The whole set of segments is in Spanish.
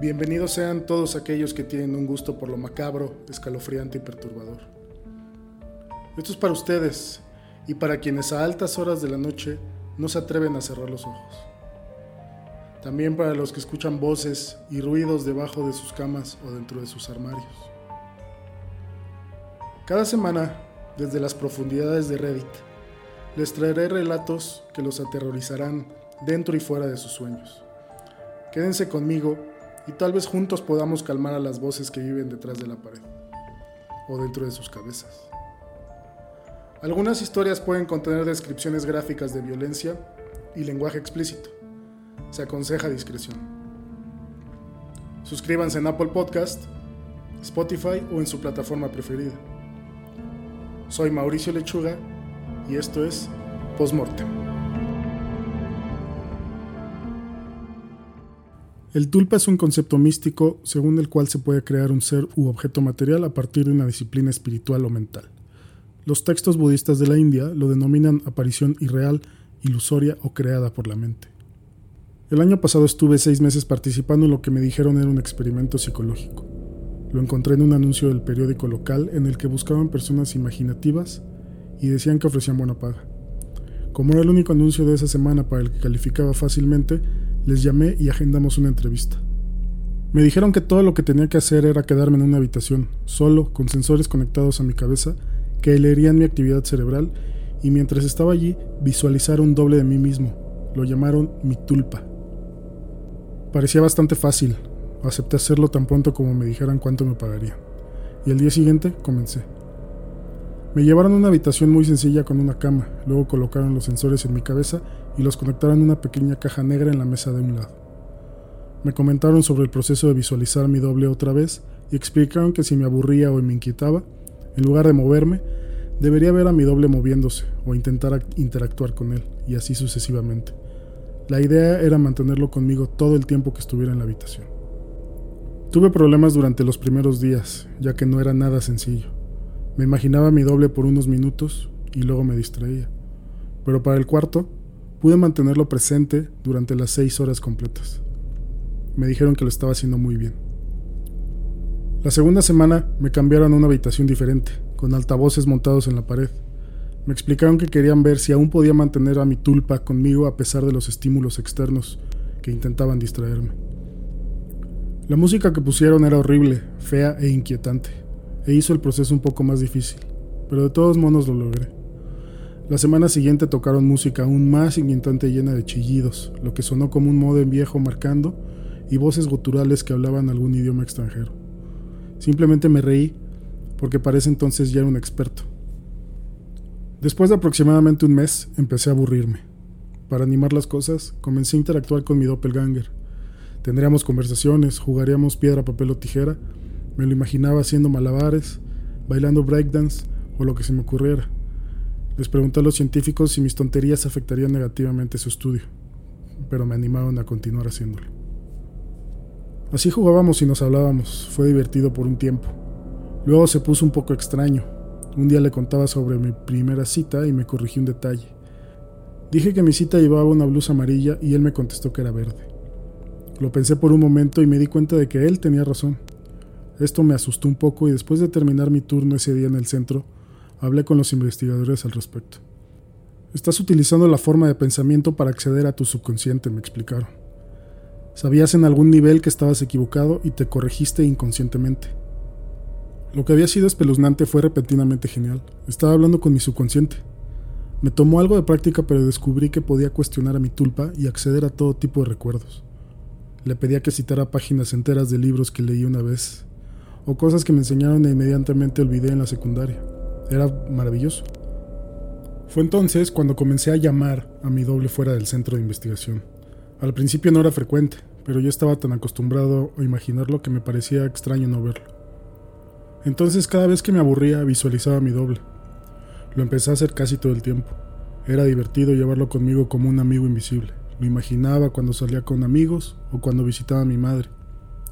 Bienvenidos sean todos aquellos que tienen un gusto por lo macabro, escalofriante y perturbador. Esto es para ustedes y para quienes a altas horas de la noche no se atreven a cerrar los ojos. También para los que escuchan voces y ruidos debajo de sus camas o dentro de sus armarios. Cada semana, desde las profundidades de Reddit, les traeré relatos que los aterrorizarán dentro y fuera de sus sueños. Quédense conmigo y tal vez juntos podamos calmar a las voces que viven detrás de la pared o dentro de sus cabezas. Algunas historias pueden contener descripciones gráficas de violencia y lenguaje explícito. Se aconseja discreción. Suscríbanse en Apple Podcast, Spotify o en su plataforma preferida. Soy Mauricio Lechuga y esto es Postmortem. El tulpa es un concepto místico según el cual se puede crear un ser u objeto material a partir de una disciplina espiritual o mental. Los textos budistas de la India lo denominan aparición irreal, ilusoria o creada por la mente. El año pasado estuve seis meses participando en lo que me dijeron era un experimento psicológico. Lo encontré en un anuncio del periódico local en el que buscaban personas imaginativas y decían que ofrecían buena paga. Como era el único anuncio de esa semana para el que calificaba fácilmente, les llamé y agendamos una entrevista. Me dijeron que todo lo que tenía que hacer era quedarme en una habitación, solo, con sensores conectados a mi cabeza, que leerían mi actividad cerebral y mientras estaba allí visualizar un doble de mí mismo. Lo llamaron mi tulpa. Parecía bastante fácil. Acepté hacerlo tan pronto como me dijeran cuánto me pagaría. Y el día siguiente comencé. Me llevaron a una habitación muy sencilla con una cama, luego colocaron los sensores en mi cabeza y los conectaron a una pequeña caja negra en la mesa de un lado. Me comentaron sobre el proceso de visualizar mi doble otra vez y explicaron que si me aburría o me inquietaba, en lugar de moverme, debería ver a mi doble moviéndose o intentar interactuar con él, y así sucesivamente. La idea era mantenerlo conmigo todo el tiempo que estuviera en la habitación. Tuve problemas durante los primeros días, ya que no era nada sencillo. Me imaginaba mi doble por unos minutos y luego me distraía. Pero para el cuarto, Pude mantenerlo presente durante las seis horas completas. Me dijeron que lo estaba haciendo muy bien. La segunda semana me cambiaron a una habitación diferente, con altavoces montados en la pared. Me explicaron que querían ver si aún podía mantener a mi tulpa conmigo a pesar de los estímulos externos que intentaban distraerme. La música que pusieron era horrible, fea e inquietante, e hizo el proceso un poco más difícil, pero de todos modos lo logré. La semana siguiente tocaron música aún más inquietante llena de chillidos, lo que sonó como un modem viejo marcando y voces guturales que hablaban algún idioma extranjero. Simplemente me reí porque para entonces ya era un experto. Después de aproximadamente un mes empecé a aburrirme. Para animar las cosas, comencé a interactuar con mi doppelganger. Tendríamos conversaciones, jugaríamos piedra, papel o tijera, me lo imaginaba haciendo malabares, bailando breakdance o lo que se me ocurriera. Les pregunté a los científicos si mis tonterías afectarían negativamente su estudio, pero me animaron a continuar haciéndolo. Así jugábamos y nos hablábamos, fue divertido por un tiempo. Luego se puso un poco extraño. Un día le contaba sobre mi primera cita y me corrigí un detalle. Dije que mi cita llevaba una blusa amarilla y él me contestó que era verde. Lo pensé por un momento y me di cuenta de que él tenía razón. Esto me asustó un poco y después de terminar mi turno ese día en el centro, Hablé con los investigadores al respecto. Estás utilizando la forma de pensamiento para acceder a tu subconsciente, me explicaron. Sabías en algún nivel que estabas equivocado y te corregiste inconscientemente. Lo que había sido espeluznante fue repentinamente genial. Estaba hablando con mi subconsciente. Me tomó algo de práctica, pero descubrí que podía cuestionar a mi tulpa y acceder a todo tipo de recuerdos. Le pedía que citara páginas enteras de libros que leí una vez, o cosas que me enseñaron e inmediatamente olvidé en la secundaria. Era maravilloso. Fue entonces cuando comencé a llamar a mi doble fuera del centro de investigación. Al principio no era frecuente, pero yo estaba tan acostumbrado a imaginarlo que me parecía extraño no verlo. Entonces cada vez que me aburría visualizaba a mi doble. Lo empecé a hacer casi todo el tiempo. Era divertido llevarlo conmigo como un amigo invisible. Lo imaginaba cuando salía con amigos o cuando visitaba a mi madre.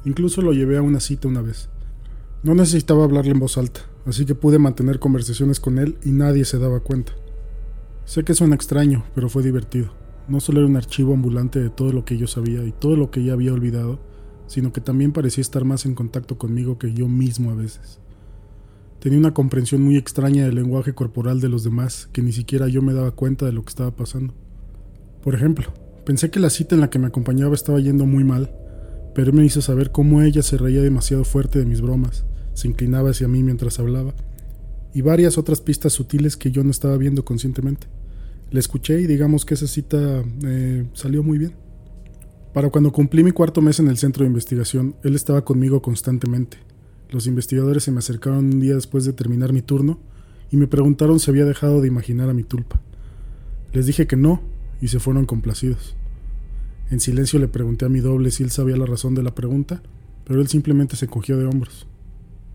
Incluso lo llevé a una cita una vez. No necesitaba hablarle en voz alta, así que pude mantener conversaciones con él y nadie se daba cuenta. Sé que suena extraño, pero fue divertido. No solo era un archivo ambulante de todo lo que yo sabía y todo lo que ya había olvidado, sino que también parecía estar más en contacto conmigo que yo mismo a veces. Tenía una comprensión muy extraña del lenguaje corporal de los demás, que ni siquiera yo me daba cuenta de lo que estaba pasando. Por ejemplo, pensé que la cita en la que me acompañaba estaba yendo muy mal, pero me hizo saber cómo ella se reía demasiado fuerte de mis bromas, se inclinaba hacia mí mientras hablaba, y varias otras pistas sutiles que yo no estaba viendo conscientemente. Le escuché y digamos que esa cita eh, salió muy bien. Para cuando cumplí mi cuarto mes en el centro de investigación, él estaba conmigo constantemente. Los investigadores se me acercaron un día después de terminar mi turno y me preguntaron si había dejado de imaginar a mi tulpa. Les dije que no y se fueron complacidos. En silencio le pregunté a mi doble si él sabía la razón de la pregunta, pero él simplemente se cogió de hombros.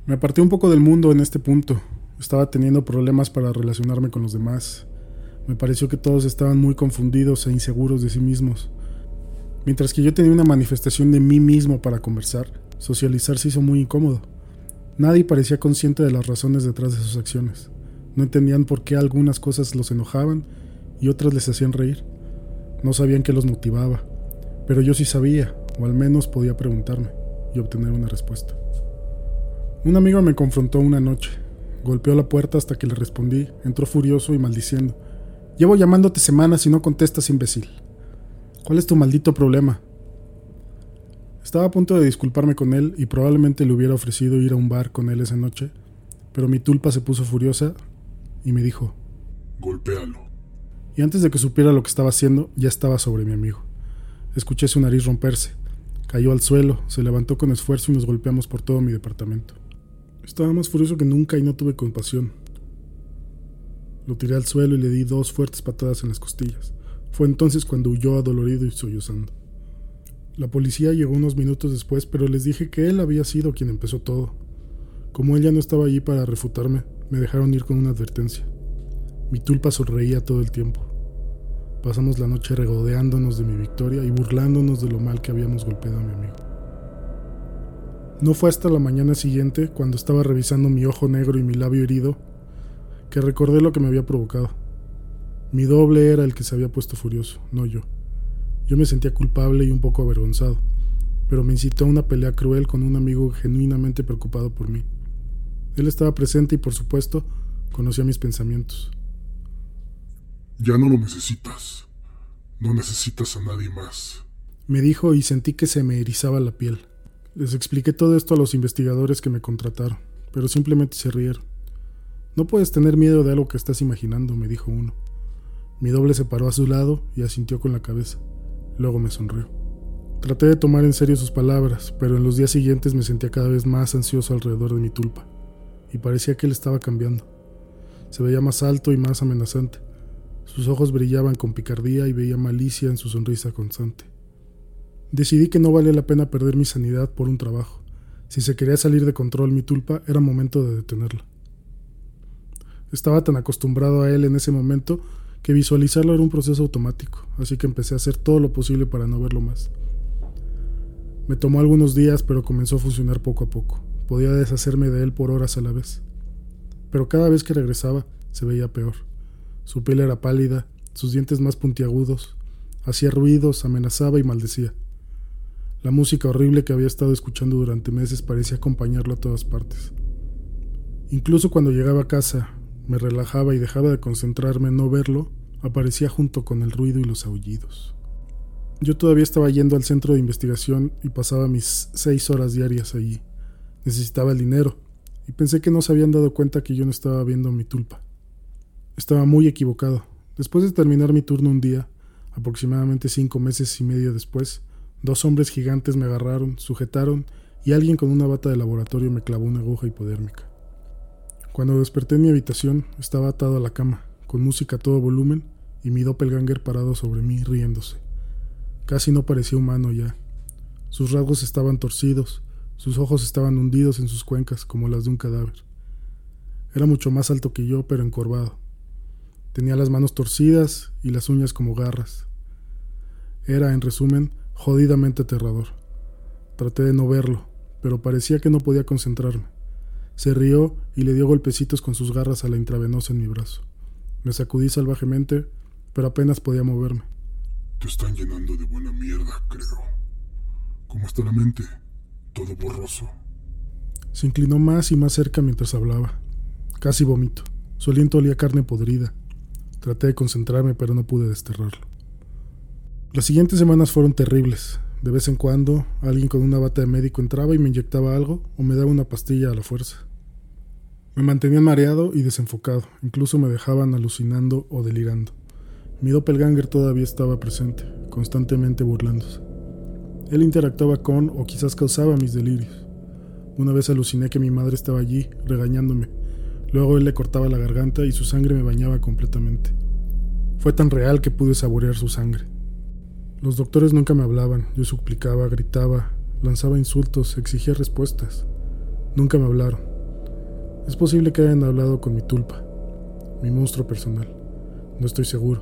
Me aparté un poco del mundo en este punto. Estaba teniendo problemas para relacionarme con los demás. Me pareció que todos estaban muy confundidos e inseguros de sí mismos. Mientras que yo tenía una manifestación de mí mismo para conversar, socializar se hizo muy incómodo. Nadie parecía consciente de las razones detrás de sus acciones. No entendían por qué algunas cosas los enojaban y otras les hacían reír. No sabían qué los motivaba. Pero yo sí sabía, o al menos podía preguntarme y obtener una respuesta. Un amigo me confrontó una noche. Golpeó la puerta hasta que le respondí, entró furioso y maldiciendo. Llevo llamándote semanas y no contestas, imbécil. ¿Cuál es tu maldito problema? Estaba a punto de disculparme con él y probablemente le hubiera ofrecido ir a un bar con él esa noche, pero mi tulpa se puso furiosa y me dijo, Golpéalo. Y antes de que supiera lo que estaba haciendo, ya estaba sobre mi amigo. Escuché su nariz romperse. Cayó al suelo, se levantó con esfuerzo y nos golpeamos por todo mi departamento. Estaba más furioso que nunca y no tuve compasión. Lo tiré al suelo y le di dos fuertes patadas en las costillas. Fue entonces cuando huyó adolorido y sollozando. La policía llegó unos minutos después, pero les dije que él había sido quien empezó todo. Como él ya no estaba allí para refutarme, me dejaron ir con una advertencia. Mi tulpa sonreía todo el tiempo. Pasamos la noche regodeándonos de mi victoria y burlándonos de lo mal que habíamos golpeado a mi amigo. No fue hasta la mañana siguiente, cuando estaba revisando mi ojo negro y mi labio herido, que recordé lo que me había provocado. Mi doble era el que se había puesto furioso, no yo. Yo me sentía culpable y un poco avergonzado, pero me incitó a una pelea cruel con un amigo genuinamente preocupado por mí. Él estaba presente y, por supuesto, conocía mis pensamientos. Ya no lo necesitas. No necesitas a nadie más. Me dijo y sentí que se me erizaba la piel. Les expliqué todo esto a los investigadores que me contrataron, pero simplemente se rieron. No puedes tener miedo de algo que estás imaginando, me dijo uno. Mi doble se paró a su lado y asintió con la cabeza. Luego me sonrió. Traté de tomar en serio sus palabras, pero en los días siguientes me sentía cada vez más ansioso alrededor de mi tulpa, y parecía que él estaba cambiando. Se veía más alto y más amenazante. Sus ojos brillaban con picardía y veía malicia en su sonrisa constante. Decidí que no valía la pena perder mi sanidad por un trabajo. Si se quería salir de control mi tulpa, era momento de detenerla. Estaba tan acostumbrado a él en ese momento que visualizarlo era un proceso automático, así que empecé a hacer todo lo posible para no verlo más. Me tomó algunos días, pero comenzó a funcionar poco a poco. Podía deshacerme de él por horas a la vez. Pero cada vez que regresaba, se veía peor. Su piel era pálida, sus dientes más puntiagudos, hacía ruidos, amenazaba y maldecía. La música horrible que había estado escuchando durante meses parecía acompañarlo a todas partes. Incluso cuando llegaba a casa, me relajaba y dejaba de concentrarme en no verlo, aparecía junto con el ruido y los aullidos. Yo todavía estaba yendo al centro de investigación y pasaba mis seis horas diarias allí. Necesitaba el dinero, y pensé que no se habían dado cuenta que yo no estaba viendo mi tulpa. Estaba muy equivocado. Después de terminar mi turno un día, aproximadamente cinco meses y medio después, dos hombres gigantes me agarraron, sujetaron y alguien con una bata de laboratorio me clavó una aguja hipodérmica. Cuando desperté en mi habitación, estaba atado a la cama, con música a todo volumen y mi doppelganger parado sobre mí riéndose. Casi no parecía humano ya. Sus rasgos estaban torcidos, sus ojos estaban hundidos en sus cuencas como las de un cadáver. Era mucho más alto que yo, pero encorvado. Tenía las manos torcidas y las uñas como garras. Era, en resumen, jodidamente aterrador. Traté de no verlo, pero parecía que no podía concentrarme. Se rió y le dio golpecitos con sus garras a la intravenosa en mi brazo. Me sacudí salvajemente, pero apenas podía moverme. Te están llenando de buena mierda, creo. ¿Cómo está la mente? todo borroso. Se inclinó más y más cerca mientras hablaba. Casi vomito. Su aliento olía carne podrida. Traté de concentrarme, pero no pude desterrarlo. Las siguientes semanas fueron terribles. De vez en cuando, alguien con una bata de médico entraba y me inyectaba algo o me daba una pastilla a la fuerza. Me mantenían mareado y desenfocado, incluso me dejaban alucinando o delirando. Mi doppelganger todavía estaba presente, constantemente burlándose. Él interactuaba con o quizás causaba mis delirios. Una vez aluciné que mi madre estaba allí, regañándome. Luego él le cortaba la garganta y su sangre me bañaba completamente. Fue tan real que pude saborear su sangre. Los doctores nunca me hablaban, yo suplicaba, gritaba, lanzaba insultos, exigía respuestas. Nunca me hablaron. Es posible que hayan hablado con mi tulpa, mi monstruo personal. No estoy seguro.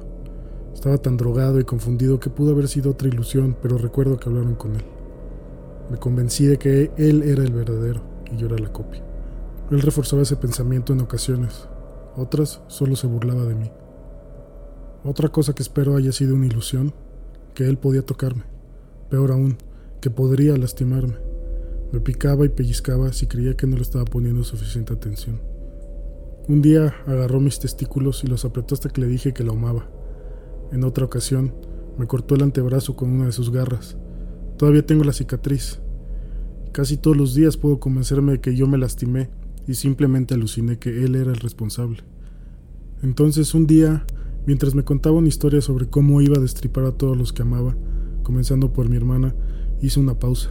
Estaba tan drogado y confundido que pudo haber sido otra ilusión, pero recuerdo que hablaron con él. Me convencí de que él era el verdadero y yo era la copia. Él reforzaba ese pensamiento en ocasiones, otras solo se burlaba de mí. Otra cosa que espero haya sido una ilusión que él podía tocarme, peor aún, que podría lastimarme. Me picaba y pellizcaba si creía que no le estaba poniendo suficiente atención. Un día agarró mis testículos y los apretó hasta que le dije que la amaba. En otra ocasión, me cortó el antebrazo con una de sus garras. Todavía tengo la cicatriz. Casi todos los días puedo convencerme de que yo me lastimé y simplemente aluciné que él era el responsable. Entonces un día Mientras me contaba una historia sobre cómo iba a destripar a todos los que amaba, comenzando por mi hermana, hice una pausa.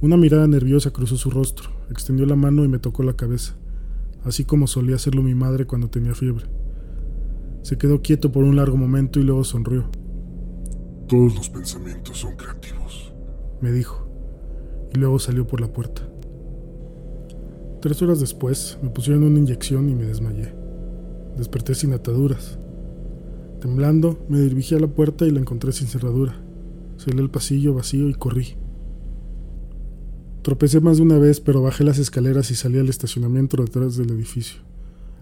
Una mirada nerviosa cruzó su rostro, extendió la mano y me tocó la cabeza, así como solía hacerlo mi madre cuando tenía fiebre. Se quedó quieto por un largo momento y luego sonrió. Todos los pensamientos son creativos, me dijo, y luego salió por la puerta. Tres horas después me pusieron una inyección y me desmayé. Desperté sin ataduras. Temblando, me dirigí a la puerta y la encontré sin cerradura. Salí al pasillo vacío y corrí. Tropecé más de una vez, pero bajé las escaleras y salí al estacionamiento detrás del edificio.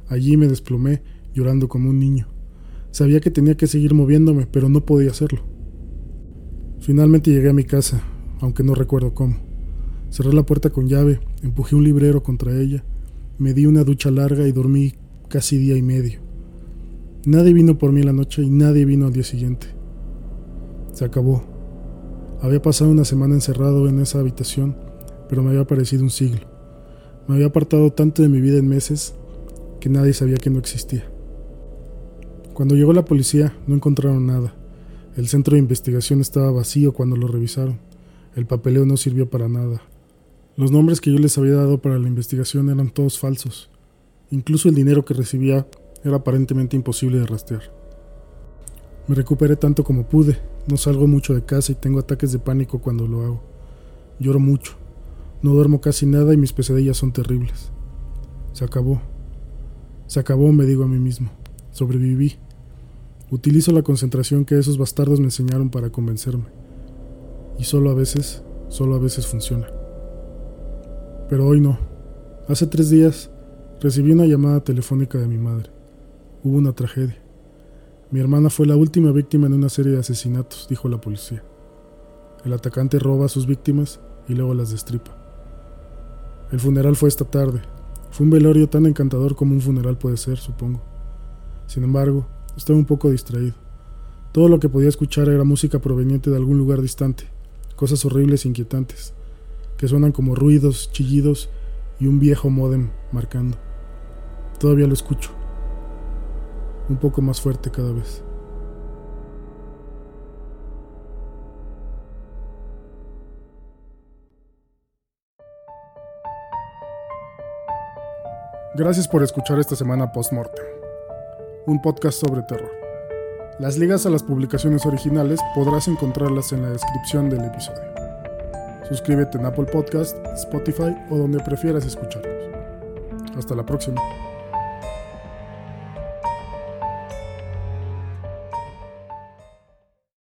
Allí me desplomé, llorando como un niño. Sabía que tenía que seguir moviéndome, pero no podía hacerlo. Finalmente llegué a mi casa, aunque no recuerdo cómo. Cerré la puerta con llave, empujé un librero contra ella, me di una ducha larga y dormí casi día y medio. Nadie vino por mí la noche y nadie vino al día siguiente. Se acabó. Había pasado una semana encerrado en esa habitación, pero me había parecido un siglo. Me había apartado tanto de mi vida en meses que nadie sabía que no existía. Cuando llegó la policía no encontraron nada. El centro de investigación estaba vacío cuando lo revisaron. El papeleo no sirvió para nada. Los nombres que yo les había dado para la investigación eran todos falsos. Incluso el dinero que recibía era aparentemente imposible de rastrear. Me recuperé tanto como pude, no salgo mucho de casa y tengo ataques de pánico cuando lo hago. Lloro mucho, no duermo casi nada y mis pesadillas son terribles. Se acabó. Se acabó, me digo a mí mismo. Sobreviví. Utilizo la concentración que esos bastardos me enseñaron para convencerme. Y solo a veces, solo a veces funciona. Pero hoy no. Hace tres días recibí una llamada telefónica de mi madre hubo una tragedia. Mi hermana fue la última víctima en una serie de asesinatos, dijo la policía. El atacante roba a sus víctimas y luego las destripa. El funeral fue esta tarde. Fue un velorio tan encantador como un funeral puede ser, supongo. Sin embargo, estaba un poco distraído. Todo lo que podía escuchar era música proveniente de algún lugar distante, cosas horribles e inquietantes, que suenan como ruidos, chillidos y un viejo modem marcando. Todavía lo escucho un poco más fuerte cada vez. Gracias por escuchar esta semana Postmortem, un podcast sobre terror. Las ligas a las publicaciones originales podrás encontrarlas en la descripción del episodio. Suscríbete en Apple Podcast, Spotify o donde prefieras escucharlos. Hasta la próxima.